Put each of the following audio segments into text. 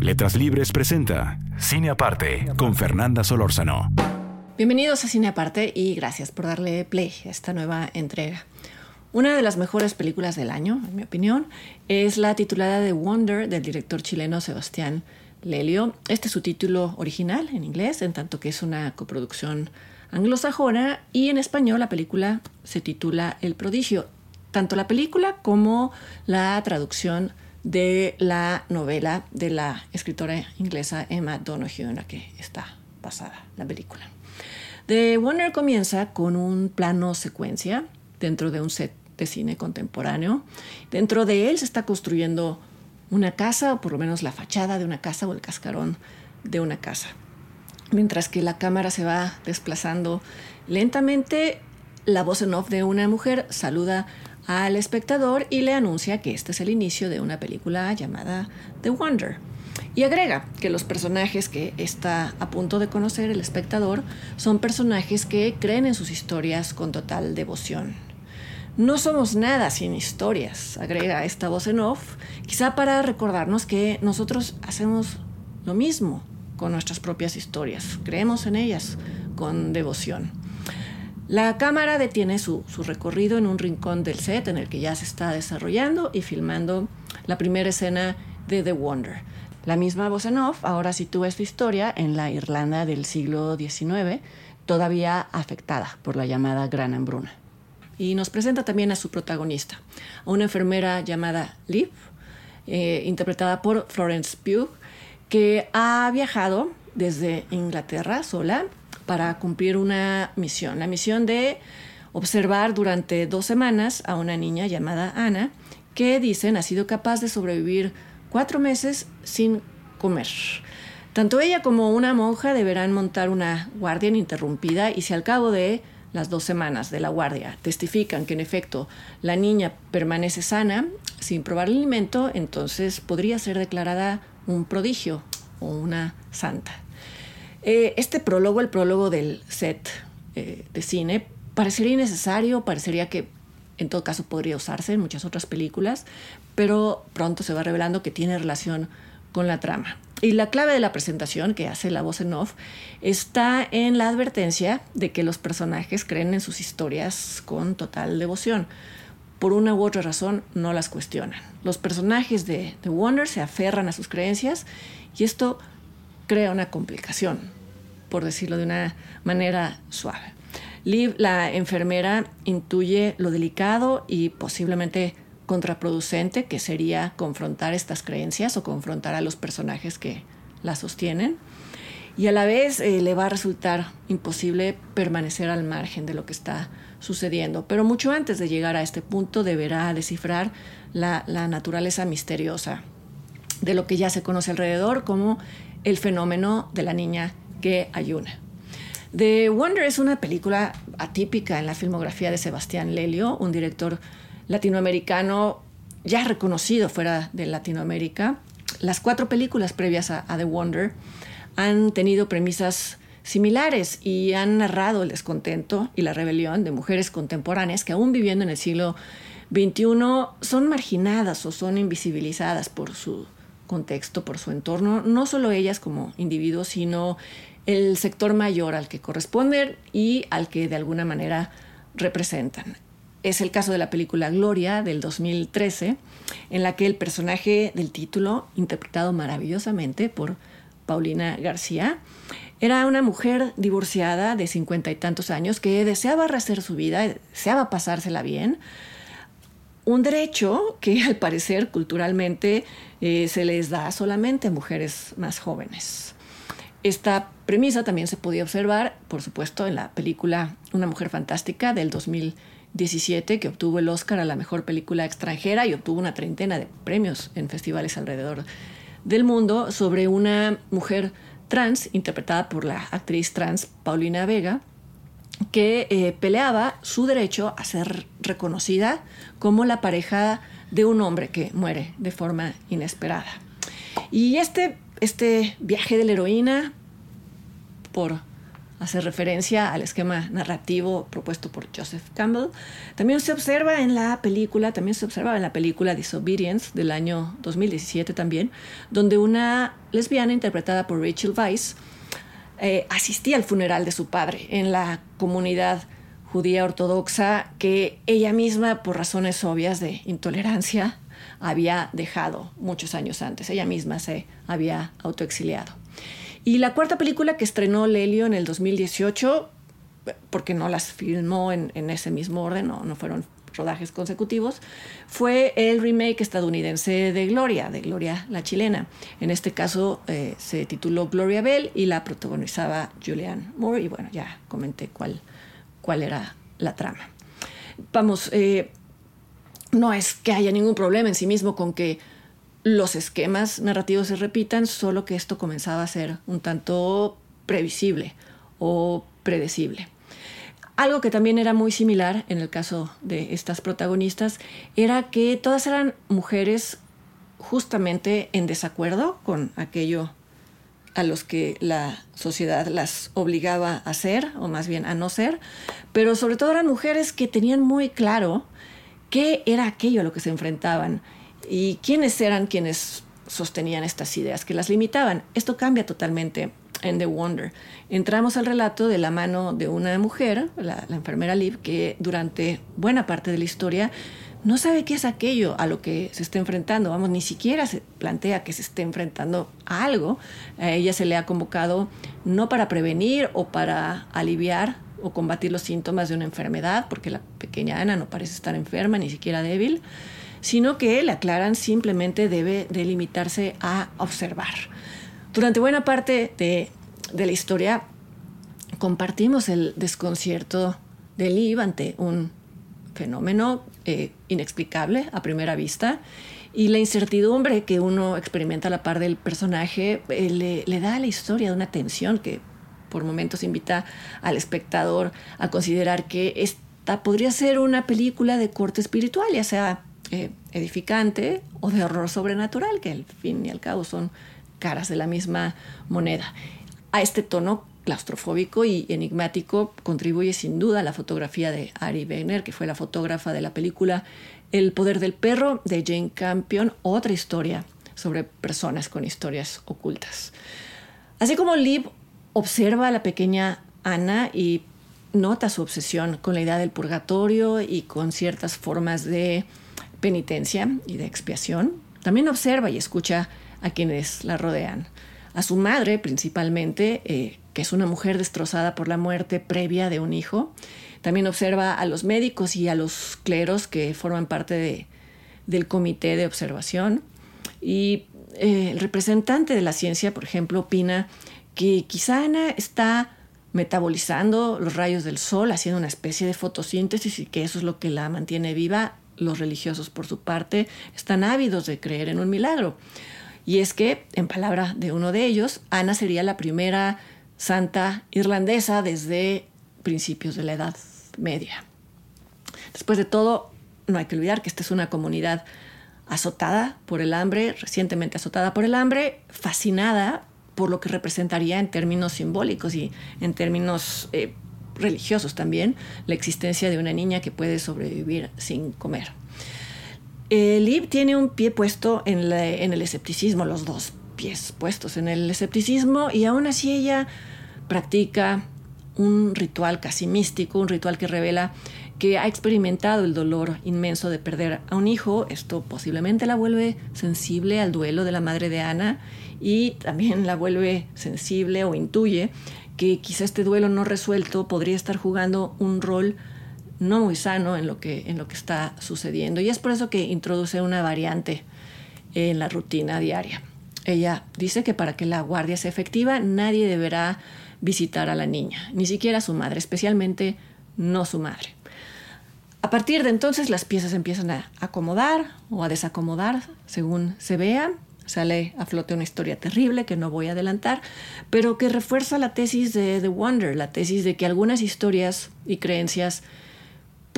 Letras Libres presenta Cine Aparte con Fernanda Solórzano. Bienvenidos a Cine Aparte y gracias por darle play a esta nueva entrega. Una de las mejores películas del año, en mi opinión, es la titulada The Wonder del director chileno Sebastián Lelio. Este es su título original en inglés, en tanto que es una coproducción anglosajona y en español la película se titula El prodigio. Tanto la película como la traducción de la novela de la escritora inglesa Emma Donoghue, en la que está basada la película. The Wonder comienza con un plano secuencia dentro de un set de cine contemporáneo. Dentro de él se está construyendo una casa, o por lo menos la fachada de una casa o el cascarón de una casa. Mientras que la cámara se va desplazando lentamente, la voz en off de una mujer saluda al espectador y le anuncia que este es el inicio de una película llamada The Wonder. Y agrega que los personajes que está a punto de conocer el espectador son personajes que creen en sus historias con total devoción. No somos nada sin historias, agrega esta voz en off, quizá para recordarnos que nosotros hacemos lo mismo con nuestras propias historias, creemos en ellas con devoción. La cámara detiene su, recorrido en un rincón del set en el que ya se está desarrollando y filmando la primera escena de The Wonder. La misma voz ahora sitúa esta historia en la Irlanda del siglo XIX, todavía afectada por la llamada Gran Hambruna. Y nos presenta también a su protagonista, a una enfermera llamada Liv, eh, interpretada por Florence Pugh, que ha viajado desde Inglaterra sola para cumplir una misión, la misión de observar durante dos semanas a una niña llamada Ana, que dicen ha sido capaz de sobrevivir cuatro meses sin comer. Tanto ella como una monja deberán montar una guardia ininterrumpida y si al cabo de las dos semanas de la guardia testifican que en efecto la niña permanece sana sin probar el alimento, entonces podría ser declarada un prodigio o una santa. Eh, este prólogo, el prólogo del set eh, de cine, parecería innecesario, parecería que en todo caso podría usarse en muchas otras películas, pero pronto se va revelando que tiene relación con la trama. Y la clave de la presentación que hace la voz en off está en la advertencia de que los personajes creen en sus historias con total devoción. Por una u otra razón no las cuestionan. Los personajes de The Wonder se aferran a sus creencias y esto crea una complicación, por decirlo de una manera suave. Liv, la enfermera, intuye lo delicado y posiblemente contraproducente que sería confrontar estas creencias o confrontar a los personajes que las sostienen. Y a la vez eh, le va a resultar imposible permanecer al margen de lo que está sucediendo. Pero mucho antes de llegar a este punto deberá descifrar la naturaleza misteriosa de lo que ya se conoce alrededor como el fenómeno de la niña que ayuna. The Wonder es una película atípica en la filmografía de Sebastián Lelio, un director latinoamericano ya reconocido fuera de Latinoamérica. Las cuatro películas previas a, The Wonder han tenido premisas similares y han narrado el descontento y la rebelión de mujeres contemporáneas que aún viviendo en el siglo XXI son marginadas o son invisibilizadas por su contexto, por su entorno, no solo ellas como individuos, sino el sector mayor al que corresponden y al que de alguna manera representan. Es el caso de la película Gloria del 2013, en la que el personaje del título, interpretado maravillosamente por Paulina García, era una mujer divorciada de cincuenta y tantos años que deseaba rehacer su vida, deseaba pasársela bien, un derecho que al parecer culturalmente eh, se les da solamente a mujeres más jóvenes. Esta premisa también se podía observar, por supuesto, en la película Una mujer fantástica del 2015 2017, que obtuvo el Oscar a la mejor película extranjera y obtuvo una treintena de premios en festivales alrededor del mundo, sobre una mujer trans, interpretada por la actriz trans Paulina Vega, que eh, peleaba su derecho a ser reconocida como la pareja de un hombre que muere de forma inesperada. Y este, este viaje de la heroína, por hacer referencia al esquema narrativo propuesto por Joseph Campbell. También se observa en la película, también se en la película Disobedience del año 2017 también, donde una lesbiana interpretada por Rachel Weisz eh, asistía al funeral de su padre en la comunidad judía ortodoxa que ella misma, por razones obvias de intolerancia, había dejado muchos años antes. Ella misma se había autoexiliado. Y la cuarta película que estrenó Lelio en el 2018, porque no las filmó en, ese mismo orden, no, no fueron rodajes consecutivos, fue el remake estadounidense de Gloria, de Gloria la chilena. En este caso eh, se tituló Gloria Bell y la protagonizaba Julianne Moore y bueno, ya comenté cuál, cuál era la trama. Vamos, eh, no es que haya ningún problema en sí mismo con que los esquemas narrativos se repitan, solo que esto comenzaba a ser un tanto previsible o predecible. Algo que también era muy similar en el caso de estas protagonistas era que todas eran mujeres justamente en desacuerdo con aquello a los que la sociedad las obligaba a ser, o más bien a no ser, pero sobre todo eran mujeres que tenían muy claro qué era aquello a lo que se enfrentaban y quiénes eran quienes sostenían estas ideas que las limitaban. Esto cambia totalmente en The Wonder. Entramos al relato de la mano de una mujer, la, enfermera Liv, que durante buena parte de la historia no sabe qué es aquello a lo que se está enfrentando. Vamos, ni siquiera se plantea que se esté enfrentando a algo. A ella se le ha convocado no para prevenir o para aliviar o combatir los síntomas de una enfermedad, porque la pequeña Ana no parece estar enferma, ni siquiera débil, sino que le aclaran simplemente debe de limitarse a observar. Durante buena parte de, la historia compartimos el desconcierto de Liv ante un fenómeno eh, inexplicable a primera vista y la incertidumbre que uno experimenta a la par del personaje eh, le, le, da a la historia una tensión que por momentos invita al espectador a considerar que esta podría ser una película de corte espiritual, ya sea eh, edificante o de horror sobrenatural, que al fin y al cabo son caras de la misma moneda. A este tono claustrofóbico y enigmático contribuye sin duda la fotografía de Ari Wegner, que fue la fotógrafa de la película El poder del perro de Jane Campion, otra historia sobre personas con historias ocultas. Así como Liv observa a la pequeña Ana y nota su obsesión con la idea del purgatorio y con ciertas formas de penitencia y de expiación, también observa y escucha a quienes la rodean. A su madre principalmente, eh, que es una mujer destrozada por la muerte previa de un hijo. También observa a los médicos y a los cleros que forman parte de, del comité de observación. Y eh, el representante de la ciencia, por ejemplo, opina que quizá Ana está metabolizando los rayos del sol, haciendo una especie de fotosíntesis y que eso es lo que la mantiene viva los religiosos, por su parte, están ávidos de creer en un milagro. Y es que, en palabra de uno de ellos, Ana sería la primera santa irlandesa desde principios de la Edad Media. Después de todo, no hay que olvidar que esta es una comunidad azotada por el hambre, recientemente azotada por el hambre, fascinada por lo que representaría en términos simbólicos y en términos eh, religiosos también, la existencia de una niña que puede sobrevivir sin comer. Liv tiene un pie puesto en, en, el escepticismo, los dos pies puestos en el escepticismo, y aún así ella practica un ritual casi místico, un ritual que revela que ha experimentado el dolor inmenso de perder a un hijo. Esto posiblemente la vuelve sensible al duelo de la madre de Ana y también la vuelve sensible o intuye que quizá este duelo no resuelto podría estar jugando un rol no muy sano en lo que, en lo que está sucediendo. Y es por eso que introduce una variante en la rutina diaria. Ella dice que para que la guardia sea efectiva, nadie deberá visitar a la niña, ni siquiera su madre, especialmente no su madre. A partir de entonces las piezas empiezan a acomodar o a desacomodar según se vea. Sale a flote una historia terrible que no voy a adelantar, pero que refuerza la tesis de The Wonder, la tesis de que algunas historias y creencias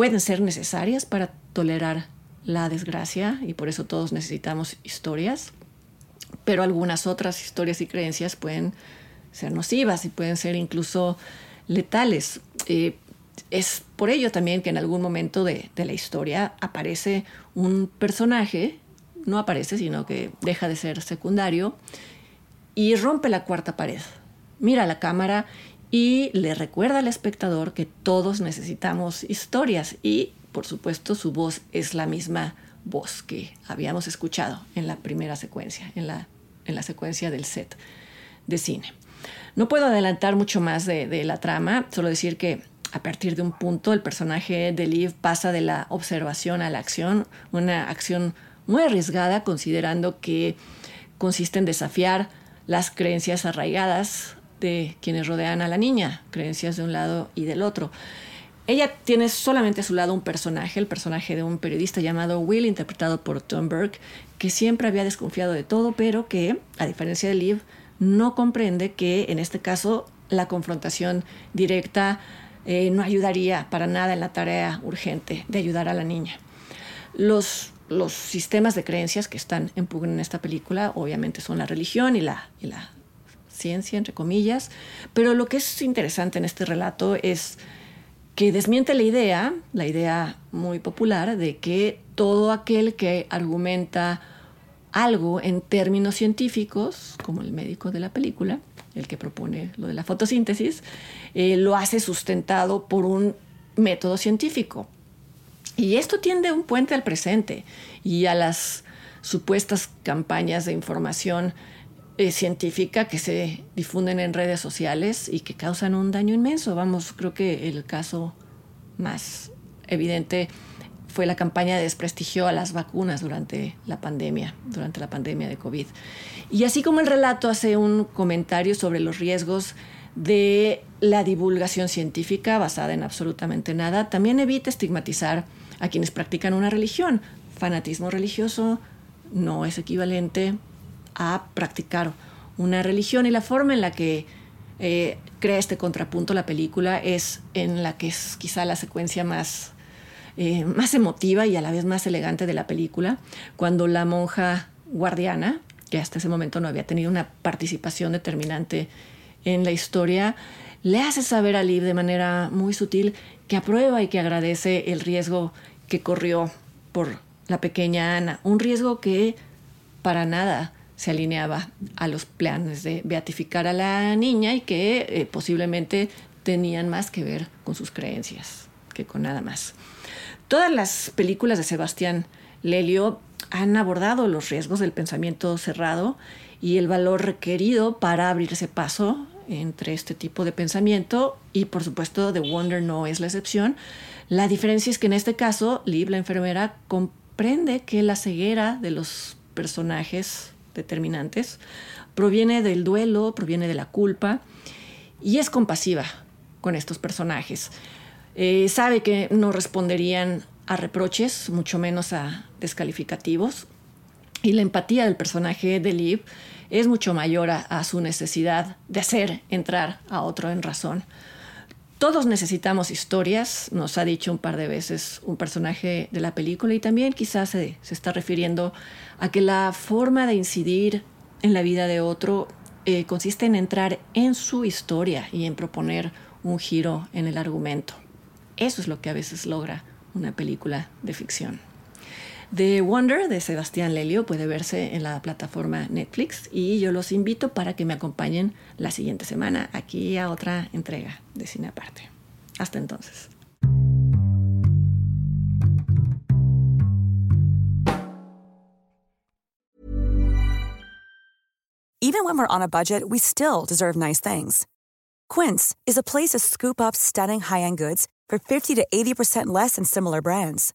pueden ser necesarias para tolerar la desgracia y por eso todos necesitamos historias, pero algunas otras historias y creencias pueden ser nocivas y pueden ser incluso letales. Eh, es por ello también que en algún momento de, la historia aparece un personaje, no aparece, sino que deja de ser secundario, y rompe la cuarta pared. Mira la cámara y le recuerda al espectador que todos necesitamos historias y, por supuesto, su voz es la misma voz que habíamos escuchado en la primera secuencia, en la, en la secuencia del set de cine. No puedo adelantar mucho más de, de la trama, solo decir que a partir de un punto el personaje de Liv pasa de la observación a la acción, una acción muy arriesgada considerando que consiste en desafiar las creencias arraigadas de quienes rodean a la niña, creencias de un lado y del otro. Ella tiene solamente a su lado un personaje, el personaje de un periodista llamado Will, interpretado por Tom Burke, que siempre había desconfiado de todo, pero que, a diferencia de Liv, no comprende que en este caso la confrontación directa eh, no ayudaría para nada en la tarea urgente de ayudar a la niña. Los, los sistemas de creencias que están en pugna en esta película obviamente son la religión y la, y la ciencia, entre comillas, pero lo que es interesante en este relato es que desmiente la idea, la idea muy popular, de que todo aquel que argumenta algo en términos científicos, como el médico de la película, el que propone lo de la fotosíntesis, eh, lo hace sustentado por un método científico. Y esto tiende un puente al presente y a las supuestas campañas de información eh, científica que se difunden en redes sociales y que causan un daño inmenso. Vamos, creo que el caso más evidente fue la campaña de desprestigio a las vacunas durante la pandemia, durante la pandemia de COVID. Y así como el relato hace un comentario sobre los riesgos de la divulgación científica basada en absolutamente nada, también evita estigmatizar a quienes practican una religión. Fanatismo religioso no es equivalente a practicar una religión. Y la forma en la que eh, crea este contrapunto la película es en la que es quizá la secuencia más eh, más emotiva y a la vez más elegante de la película, cuando la monja guardiana, que hasta ese momento no había tenido una participación determinante en la historia, le hace saber a Liv de manera muy sutil que aprueba y que agradece el riesgo que corrió por la pequeña Ana, un riesgo que para nada se alineaba a los planes de beatificar a la niña y que eh, posiblemente tenían más que ver con sus creencias que con nada más. Todas las películas de Sebastián Lelio han abordado los riesgos del pensamiento cerrado y el valor requerido para abrirse paso entre este tipo de pensamiento y por supuesto The Wonder no es la excepción. La diferencia es que en este caso Liv, la enfermera, comprende que la ceguera de los personajes determinantes proviene del duelo, proviene de la culpa y es compasiva con estos personajes. Eh, sabe que no responderían a reproches, mucho menos a descalificativos. Y la empatía del personaje de Liv es mucho mayor a, su necesidad de hacer entrar a otro en razón. Todos necesitamos historias, nos ha dicho un par de veces un personaje de la película y también quizás se, está refiriendo a que la forma de incidir en la vida de otro eh, consiste en entrar en su historia y en proponer un giro en el argumento. Eso es lo que a veces logra una película de ficción. The Wonder de Sebastián Lelio puede verse en la plataforma Netflix y yo los invito para que me acompañen la siguiente semana aquí a otra entrega de Cine Aparte. Hasta entonces. Even when we're on a budget, we still deserve nice things. Quince is a place to scoop up stunning high-end goods for 50 to 80% less than similar brands.